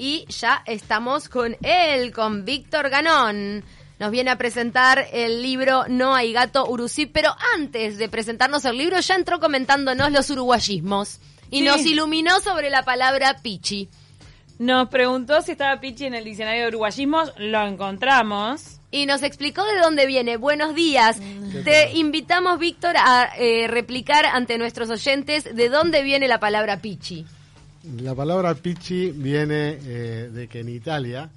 Y ya estamos con él, con Víctor Ganón. Nos viene a presentar el libro No hay gato Urusí, pero antes de presentarnos el libro ya entró comentándonos los uruguayismos y Sí. nos iluminó sobre la palabra pichi. Nos preguntó si estaba Pichi en el diccionario de uruguayismos, lo encontramos. Y nos explicó de dónde viene. Buenos días. Te invitamos, Víctor, a eh, replicar ante nuestros oyentes de dónde viene la palabra pichi. La palabra pichi viene eh, de que en Italia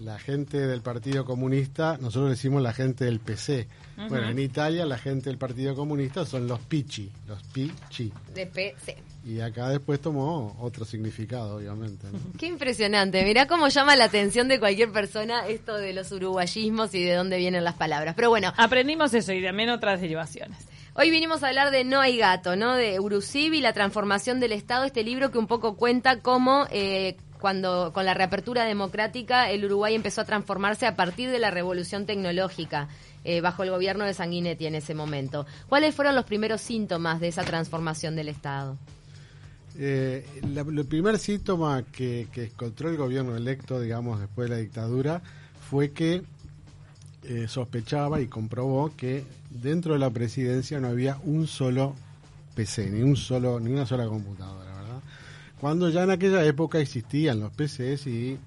la gente del Partido Comunista, nosotros decimos la gente del PC. Bueno, en Italia la gente del Partido Comunista son los pichi, los pichi. De PC. Y acá después tomó otro significado, obviamente. ¿no? Qué impresionante. Mirá cómo llama la atención de cualquier persona esto de los uruguayismos y de dónde vienen las palabras. Pero bueno, Aprendimos eso y también otras derivaciones. Hoy vinimos a hablar de No hay gato, ¿no? De Urucibi, la transformación del Estado, este libro que un poco cuenta cómo eh, cuando con la reapertura democrática el Uruguay empezó a transformarse a partir de la revolución tecnológica eh, bajo el gobierno de Sanguinetti en ese momento. ¿Cuáles fueron los primeros síntomas de esa transformación del Estado? Eh, el primer síntoma que, que encontró el gobierno electo, digamos, después de la dictadura, fue que eh, sospechaba y comprobó que dentro de la presidencia no había un solo PC, ni un solo, ni una sola computadora, ¿verdad? Cuando ya en aquella época existían los PCs y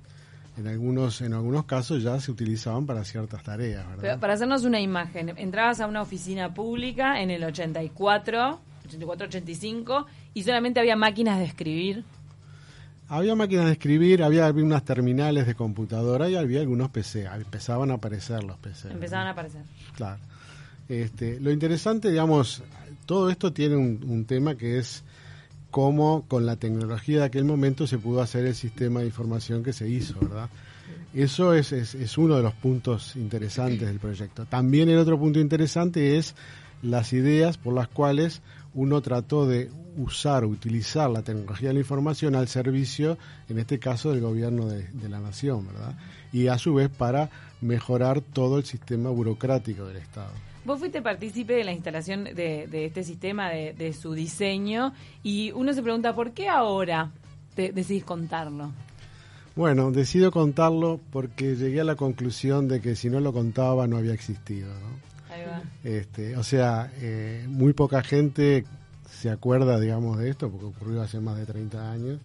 en algunos, en algunos casos ya se utilizaban para ciertas tareas, ¿verdad? Para hacernos una imagen, entrabas a una oficina pública en el 84, 84, 85 y solamente había máquinas de escribir. Había máquinas de escribir, había unas terminales de computadora y había algunos PC. Empezaban a aparecer los PC. ¿no? Empezaban a aparecer. Claro. Este, lo interesante, digamos, todo esto tiene un, un tema que es cómo con la tecnología de aquel momento se pudo hacer el sistema de información que se hizo, ¿verdad? Eso es, es, es uno de los puntos interesantes del proyecto. También el otro punto interesante es las ideas por las cuales uno trató de usar, utilizar la tecnología de la información al servicio, en este caso, del gobierno de, de la nación, ¿verdad? Y a su vez para mejorar todo el sistema burocrático del Estado. Vos fuiste partícipe de la instalación de, de este sistema, de, de su diseño, y uno se pregunta, ¿por qué ahora te decidís contarlo? Bueno, decido contarlo porque llegué a la conclusión de que si no lo contaba no había existido, ¿no? Este, o sea, eh, muy poca gente se acuerda, digamos, de esto, porque ocurrió hace más de 30 años.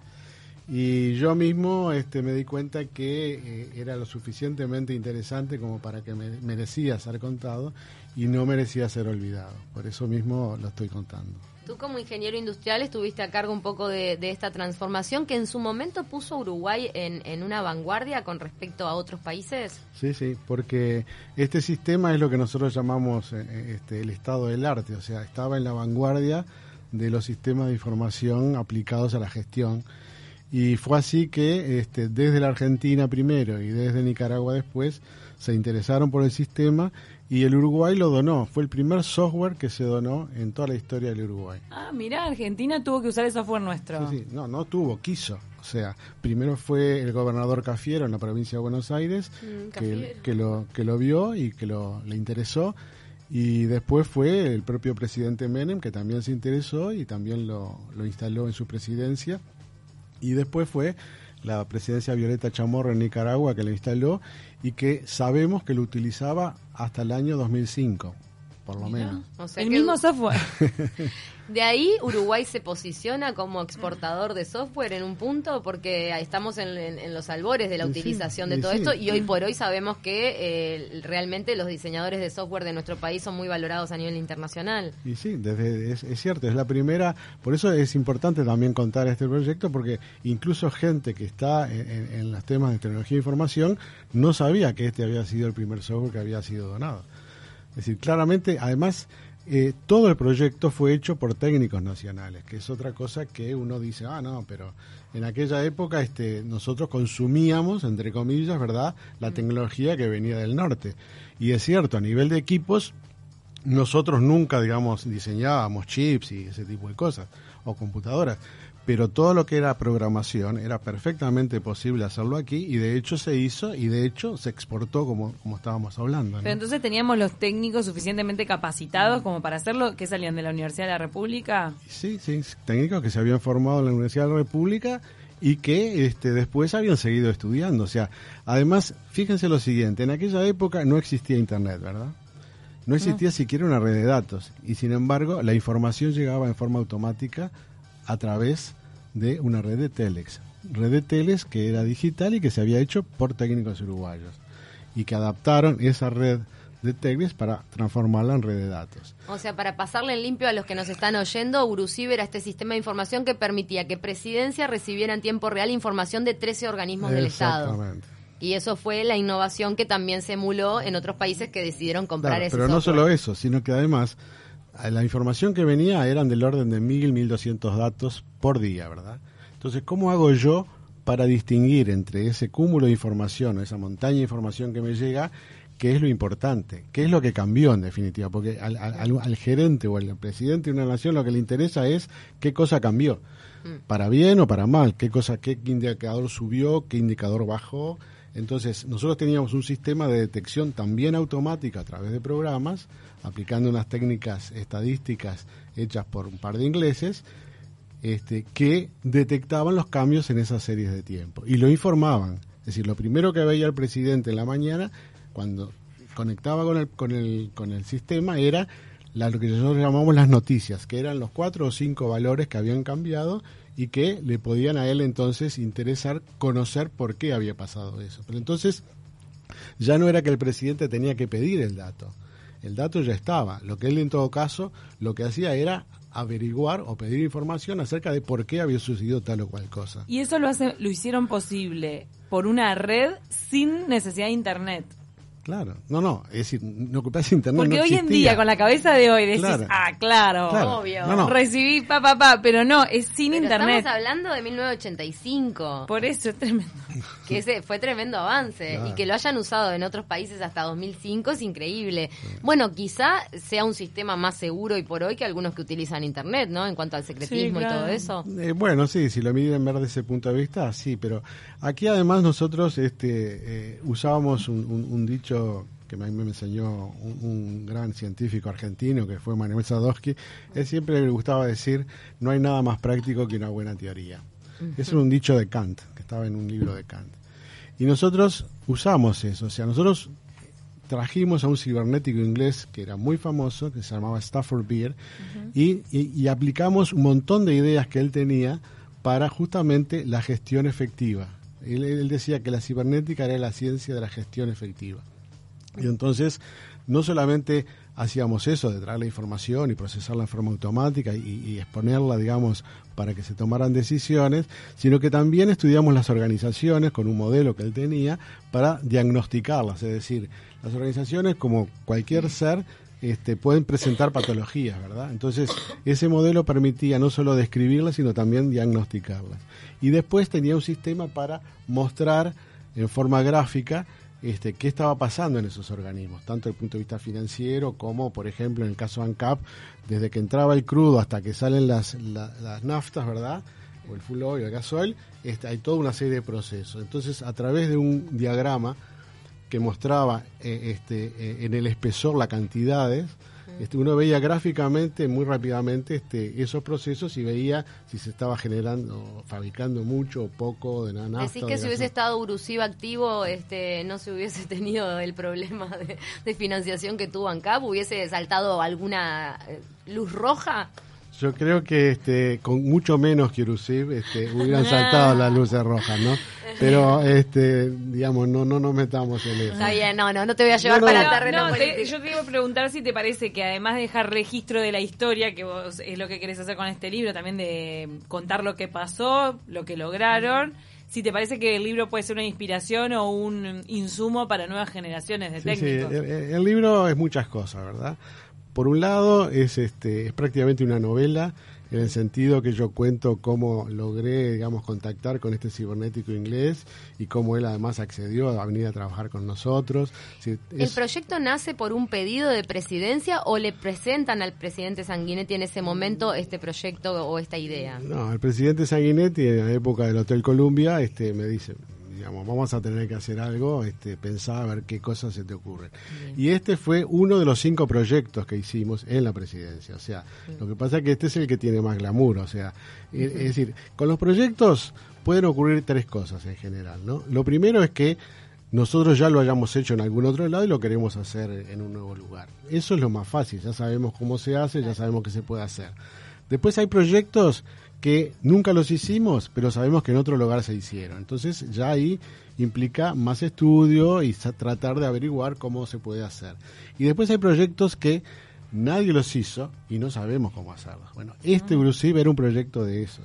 Y yo mismo este, me di cuenta que eh, era lo suficientemente interesante como para que me, merecía ser contado y no merecía ser olvidado. Por eso mismo lo estoy contando. Tú como ingeniero industrial estuviste a cargo un poco de, esta transformación que en su momento puso a Uruguay en, en una vanguardia con respecto a otros países. Sí, sí, porque este sistema es lo que nosotros llamamos eh, este, el estado del arte, o sea, estaba en la vanguardia de los sistemas de información aplicados a la gestión. Y fue así que este, desde la Argentina primero y desde Nicaragua después se interesaron por el sistema y el Uruguay lo donó. Fue el primer software que se donó en toda la historia del Uruguay. Ah, mirá, Argentina tuvo que usar el software nuestro. Sí, sí, no, no tuvo, quiso. O sea, primero fue el gobernador Cafiero en la provincia de Buenos Aires Mm, que, que lo que lo vio y que lo le interesó y después fue el propio presidente Menem que también se interesó y también lo, lo instaló en su presidencia y después fue la presidencia Violeta Chamorro en Nicaragua que lo instaló y que sabemos que lo utilizaba hasta el año 2005 por lo menos. O sea el que mismo software. de ahí Uruguay se posiciona como exportador de software en un punto porque estamos en, en- en los albores de la Y sí, utilización de todo sí. esto y hoy por hoy sabemos que eh, realmente los diseñadores de software de nuestro país son muy valorados a nivel internacional. Y sí, desde, es, es cierto, es la primera, por eso es importante también contar este proyecto, porque incluso gente que está en, en- en los temas de tecnología e información no sabía que este había sido el primer software que había sido donado. Es decir, claramente, además, eh, todo el proyecto fue hecho por técnicos nacionales, que es otra cosa que uno dice, ah, no, pero en aquella época este, nosotros consumíamos, entre comillas, ¿verdad?, la tecnología que venía del norte. Y es cierto, a nivel de equipos, nosotros nunca, digamos, diseñábamos chips y ese tipo de cosas, o computadoras, pero todo lo que era programación era perfectamente posible hacerlo aquí y de hecho se hizo y de hecho se exportó como, como estábamos hablando. ¿no? Pero entonces teníamos los técnicos suficientemente capacitados como para hacerlo, que salían de la Universidad de la República. Sí, sí, técnicos que se habían formado en la Universidad de la República y que este, después habían seguido estudiando. O sea, además, fíjense lo siguiente, en aquella época no existía Internet, ¿verdad? No existía siquiera una red de datos y sin embargo la información llegaba en forma automática a través de una red de telex. Red de telex que era digital y que se había hecho por técnicos uruguayos y que adaptaron esa red de telex para transformarla en red de datos. O sea, para pasarle en limpio a los que nos están oyendo, Urucibe era este sistema de información que permitía que Presidencia recibiera en tiempo real información de 13 organismos del Estado. Exactamente. Y eso fue la innovación que también se emuló en otros países que decidieron comprar Claro, ese pero no solo eso, sino que además la información que venía eran del orden de 1000, 1200 datos por día, ¿verdad? Entonces, ¿cómo hago yo para distinguir entre ese cúmulo de información, o esa montaña de información que me llega, qué es lo importante, qué es lo que cambió en definitiva? Porque al, al- al- al gerente o al presidente de una nación lo que le interesa es qué cosa cambió, para bien o para mal, qué cosa, qué indicador subió, qué indicador bajó. Entonces, nosotros teníamos un sistema de detección también automática a través de programas, aplicando unas técnicas estadísticas hechas por un par de ingleses, este, que detectaban los cambios en esas series de tiempo y lo informaban. Es decir, lo primero que veía el presidente en la mañana, cuando conectaba con el, con el, con el sistema, era la- lo que nosotros llamamos las noticias, que eran los cuatro o cinco valores que habían cambiado y que le podían a él entonces interesar conocer por qué había pasado eso. Pero entonces ya no era que el presidente tenía que pedir el dato. El dato ya estaba. Lo que él en todo caso lo que hacía era averiguar o pedir información acerca de por qué había sucedido tal o cual cosa. Y eso lo, hace, lo hicieron posible por una red sin necesidad de internet. Claro. No, no, es decir, no ocupás internet. Porque no hoy en día, con la cabeza de hoy, decís, Claro. ah, claro, Claro. Obvio. No, no. recibí pa, pa, pa, pero no, es sin Pero internet. estamos hablando de 1985, Por eso es tremendo. que ese fue tremendo avance Claro. y que lo hayan usado en otros países hasta 2005 es increíble. Bueno, quizá sea un sistema más seguro y por hoy que algunos que utilizan internet, ¿no? En cuanto al secretismo Sí, y todo eso. Eh, bueno, sí, si lo miden ver desde ese punto de vista, sí, pero aquí además nosotros este, eh, usábamos un, un- un dicho que a mí me enseñó un, un gran científico argentino que fue Manuel Sadowski, él siempre le gustaba decir, no hay nada más práctico que una buena teoría. Es un dicho de Kant, que estaba en un libro de Kant. Y nosotros usamos eso, o sea, nosotros trajimos a un cibernético inglés que era muy famoso, que se llamaba Stafford Beer, y, y- y aplicamos un montón de ideas que él tenía para justamente la gestión efectiva. Él, él decía que la cibernética era la ciencia de la gestión efectiva. Y entonces, no solamente hacíamos eso, de traer la información y procesarla en forma automática y, exponerla, digamos, para que se tomaran decisiones, sino que también estudiamos las organizaciones con un modelo que él tenía para diagnosticarlas. Es decir, las organizaciones, como cualquier ser, este, pueden presentar patologías, ¿verdad? Entonces, ese modelo permitía no solo describirlas, sino también diagnosticarlas. Y después tenía un sistema para mostrar en forma gráfica este, qué estaba pasando en esos organismos, tanto desde el punto de vista financiero como, por ejemplo, en el caso ANCAP, desde que entraba el crudo hasta que salen las, la- las naftas, ¿verdad? O el full oil, el gasoil, este, hay toda una serie de procesos. Entonces, a través de un diagrama que mostraba eh, este, eh, en el espesor las cantidades, este, uno veía gráficamente muy rápidamente este, esos procesos y veía si se estaba generando, fabricando mucho o poco de nafta. Decís que de si hubiese estado Uruciba activo, este, no se hubiese tenido el problema de, de financiación que tuvo ANCAP, hubiese saltado alguna eh, luz roja. Yo creo que este, con mucho menos que Urusib este, hubieran saltado las luces rojas, ¿no? Pero, este, digamos, no, no nos metamos en eso. Está bien, no, no, no te voy a llevar No, no. para el No, terreno no, te- político. yo te iba a preguntar si te parece que además de dejar registro de la historia, que vos es lo que querés hacer con este libro, también de contar lo que pasó, lo que lograron, si te parece que el libro puede ser una inspiración o un insumo para nuevas generaciones de Sí, sí, técnicos. el, el libro es muchas cosas, ¿verdad? Por un lado, es, este, es prácticamente una novela, en el sentido que yo cuento cómo logré, digamos, contactar con este cibernético inglés y cómo él además accedió a venir a trabajar con nosotros. Sí, ¿El proyecto nace por un pedido de presidencia o le presentan al presidente Sanguinetti en ese momento este proyecto o esta idea? No, el presidente Sanguinetti en la época del Hotel Columbia este, me dice, digamos, vamos a tener que hacer algo, este, pensar a ver qué cosas se te ocurren. Y este fue uno de los cinco proyectos que hicimos en la presidencia. O sea, lo que pasa es que este es el que tiene más glamour. O sea, e, es decir, con los proyectos pueden ocurrir tres cosas en general, ¿no? Lo primero es que nosotros ya lo hayamos hecho en algún otro lado y lo queremos hacer en un nuevo lugar. Eso es lo más fácil, ya sabemos cómo se hace, ya sabemos qué se puede hacer. Después hay proyectos que nunca los hicimos, pero sabemos que en otro lugar se hicieron. Entonces ya ahí implica más estudio y tratar de averiguar cómo se puede hacer. Y después hay proyectos que nadie los hizo y no sabemos cómo hacerlos. Bueno, este ah. Brucive era un proyecto de esos.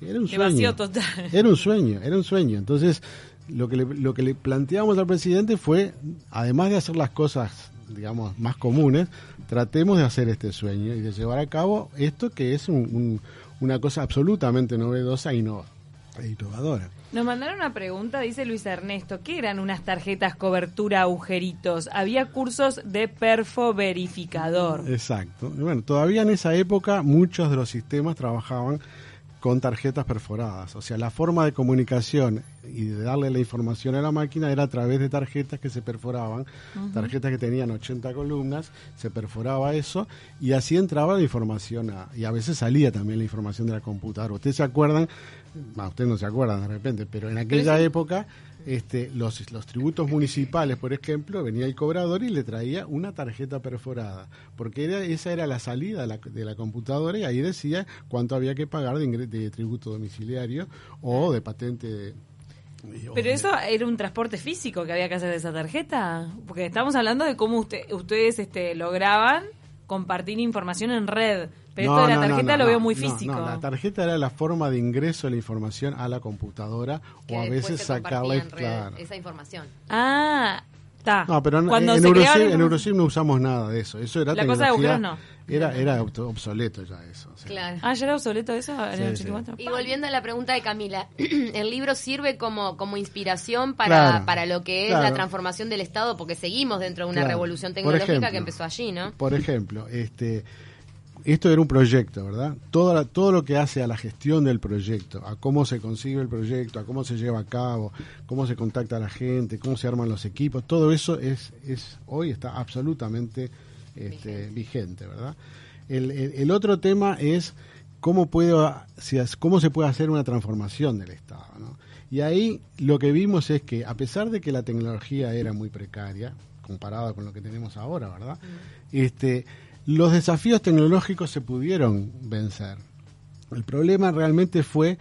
Era un sueño. Total. Era un sueño, era un sueño. Entonces, lo que le, lo que le planteamos al presidente fue, además de hacer las cosas, digamos, más comunes, tratemos de hacer este sueño y de llevar a cabo esto que es una cosa absolutamente novedosa y no, e innovadora. Nos mandaron una pregunta, dice Luis Ernesto, ¿qué eran unas tarjetas cobertura agujeritos? Había cursos de perfo verificador. Exacto. bueno, todavía en esa época muchos de los sistemas trabajaban con tarjetas perforadas. O sea, la forma de comunicación y de darle la información a la máquina era a través de tarjetas que se perforaban, tarjetas que tenían 80 columnas, se perforaba eso y así entraba la información y a veces salía también la información de la computadora. Ustedes se acuerdan, ustedes no se acuerdan de repente, pero en aquella época este, los, los tributos municipales, por ejemplo, venía el cobrador y le traía una tarjeta perforada, porque era, esa era la salida de la, computadora y ahí decía cuánto había que pagar de, de tributo domiciliario o de patente. Pero eso era un transporte físico que había que hacer de esa tarjeta, porque estamos hablando de cómo usted, ustedes este, lograban compartir información en red. Pero esto de la tarjeta lo veo muy físico. la tarjeta era la forma de ingreso de la información a la computadora o a veces sacarla esa información. Ah, está. No, pero Cuando en, en, Eurosim, no usamos nada de eso. Eso era la cosa de no. Era, era obsoleto ya eso. Claro. Ah, ya era obsoleto eso Y volviendo a la pregunta de Camila, ¿el libro sirve como, como inspiración para, para lo que es la transformación del Estado? Porque seguimos dentro de una revolución tecnológica que empezó allí, ¿no? Por ejemplo, este esto era un proyecto, ¿verdad? Todo, todo lo que hace a la gestión del proyecto, a cómo se consigue el proyecto, a cómo se lleva a cabo, cómo se contacta a la gente, cómo se arman los equipos, todo eso es, es hoy está absolutamente este, vigente. ¿verdad? El, otro tema es cómo, puede, cómo se puede hacer una transformación del Estado. ¿no? Y ahí lo que vimos es que a pesar de que la tecnología era muy precaria, comparada con lo que tenemos ahora, ¿verdad? Este, los desafíos tecnológicos se pudieron vencer. El problema realmente fue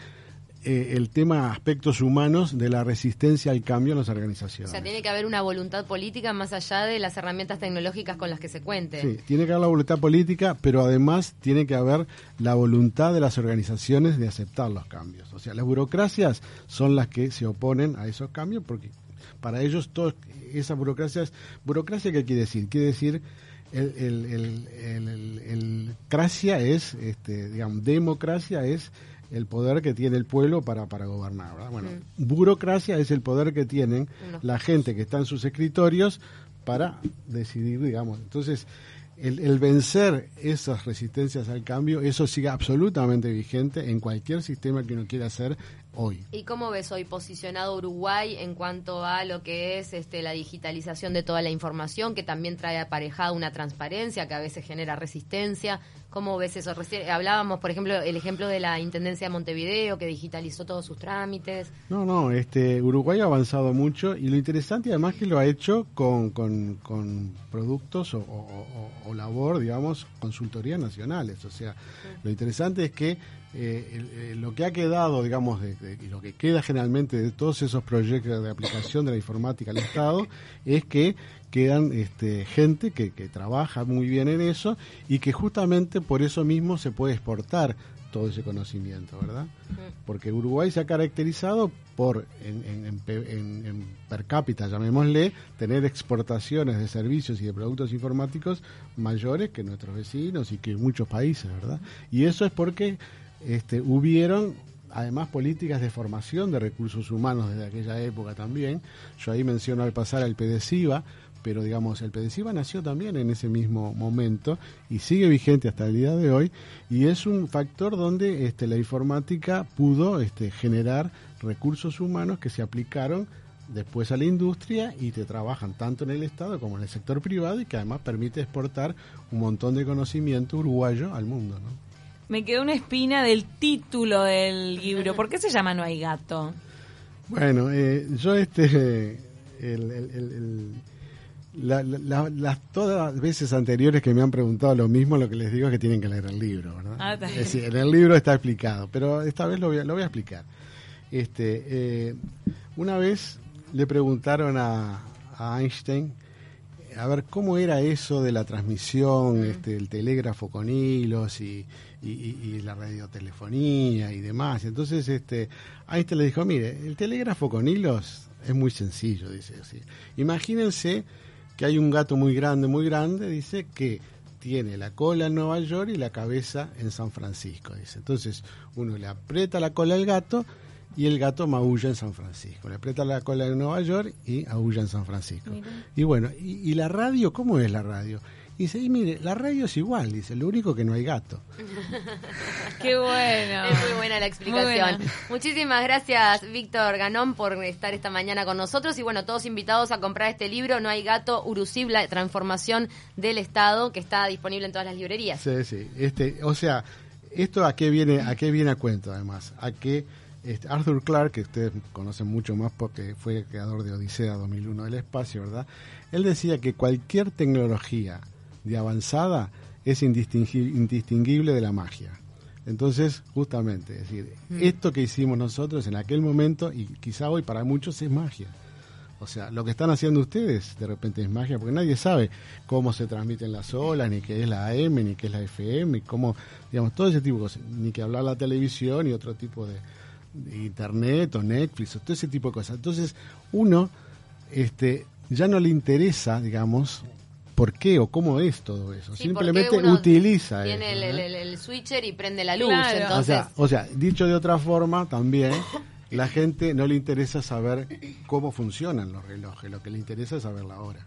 eh, el tema aspectos humanos de la resistencia al cambio en las organizaciones. O sea, tiene que haber una voluntad política más allá de las herramientas tecnológicas con las que se cuente. Sí, tiene que haber la voluntad política, pero además tiene que haber la voluntad de las organizaciones de aceptar los cambios. O sea, las burocracias son las que se oponen a esos cambios porque para ellos todo, esa burocracia es... ¿Burocracia qué quiere decir? Quiere decir el, el, el, el, cracia es, este, digamos, democracia es el poder que tiene el pueblo para, para gobernar. Bueno, mm. burocracia es el poder que tienen la gente que está en sus escritorios para decidir, digamos. Entonces, el, el, vencer esas resistencias al cambio, eso sigue absolutamente vigente en cualquier sistema que uno quiera hacer hoy. ¿Y cómo ves hoy posicionado Uruguay en cuanto a lo que es este, la digitalización de toda la información, que también trae aparejada una transparencia que a veces genera resistencia? ¿Cómo ves eso? hablábamos, por ejemplo, el ejemplo de la Intendencia de Montevideo, que digitalizó todos sus trámites. No, no, este, Uruguay ha avanzado mucho y lo interesante además que lo ha hecho con, con, productos o, labor, digamos, consultorías nacionales. O sea, lo interesante es que eh, eh, lo que ha quedado, digamos, y lo que queda generalmente de todos esos proyectos de aplicación de la informática al Estado, es que quedan este, gente que, que trabaja muy bien en eso y que justamente por eso mismo se puede exportar todo ese conocimiento, ¿verdad? Porque Uruguay se ha caracterizado por, en, en, per cápita, llamémosle, tener exportaciones de servicios y de productos informáticos mayores que nuestros vecinos y que muchos países, ¿verdad? Y eso es porque este, hubieron además políticas de formación de recursos humanos desde aquella época también. Yo ahí menciono al pasar al PDCIVA, pero digamos, el Pedesiva nació también en ese mismo momento y sigue vigente hasta el día de hoy y es un factor donde este, la informática pudo este, generar recursos humanos que se aplicaron después a la industria y te trabajan tanto en el Estado como en el sector privado y que además permite exportar un montón de conocimiento uruguayo al mundo. ¿no? Me quedó una espina del título del libro. ¿Por qué se llama No hay gato? Bueno, eh, yo este... El, el, el, la, la, las todas las veces anteriores que me han preguntado lo mismo, lo que les digo es que tienen que leer el libro, ¿verdad? Ah, es decir, en el libro está explicado, pero esta vez lo voy a, lo voy a explicar. Este, eh, una vez le preguntaron a, a, Einstein a ver cómo era eso de la transmisión, este, el telégrafo con hilos y, y, y, la radiotelefonía y demás. Entonces, este, Einstein le dijo, mire, el telégrafo con hilos es muy sencillo, dice así. Imagínense que hay un gato muy grande, muy grande, dice que tiene la cola en Nueva York y la cabeza en San Francisco, dice. Entonces, uno le aprieta la cola al gato y el gato maulla en San Francisco. Le aprieta la cola en Nueva York y aulla en San Francisco. Mira. Y bueno, y, y, la radio cómo es la radio? Y dice, y mire, la radio es igual, dice, lo único que no hay gato. Qué bueno. Es muy buena la explicación. Muchísimas gracias, Víctor Ganón, por estar esta mañana con nosotros. Y bueno, todos invitados a comprar este libro, No hay gato, Urusib, la transformación del Estado, que está disponible en todas las librerías. Sí, sí. Este, o sea, esto a qué viene, a qué viene a cuento, además, a que este, Arthur Clarke, que ustedes conocen mucho más porque fue el creador de Odisea 2001 del espacio, ¿verdad? Él decía que cualquier tecnología de avanzada es indistinguible de la magia. Entonces, justamente, es decir, mm. esto que hicimos nosotros en aquel momento y quizá hoy para muchos es magia. O sea, lo que están haciendo ustedes de repente es magia, porque nadie sabe cómo se transmiten las olas, ni qué es la AM, ni qué es la FM, y cómo, digamos, todo ese tipo de cosas, ni que hablar la televisión y otro tipo de, de internet o Netflix, o todo ese tipo de cosas. Entonces, uno este, ya no le interesa, digamos, por qué o cómo es todo eso. Sí, Simplemente utiliza tiene eso, el, ¿eh? el, el, switcher y prende la luz. Claro. Entonces, o, sea, o sea, dicho de otra forma, también la gente no le interesa saber cómo funcionan los relojes, lo que le interesa es saber la hora.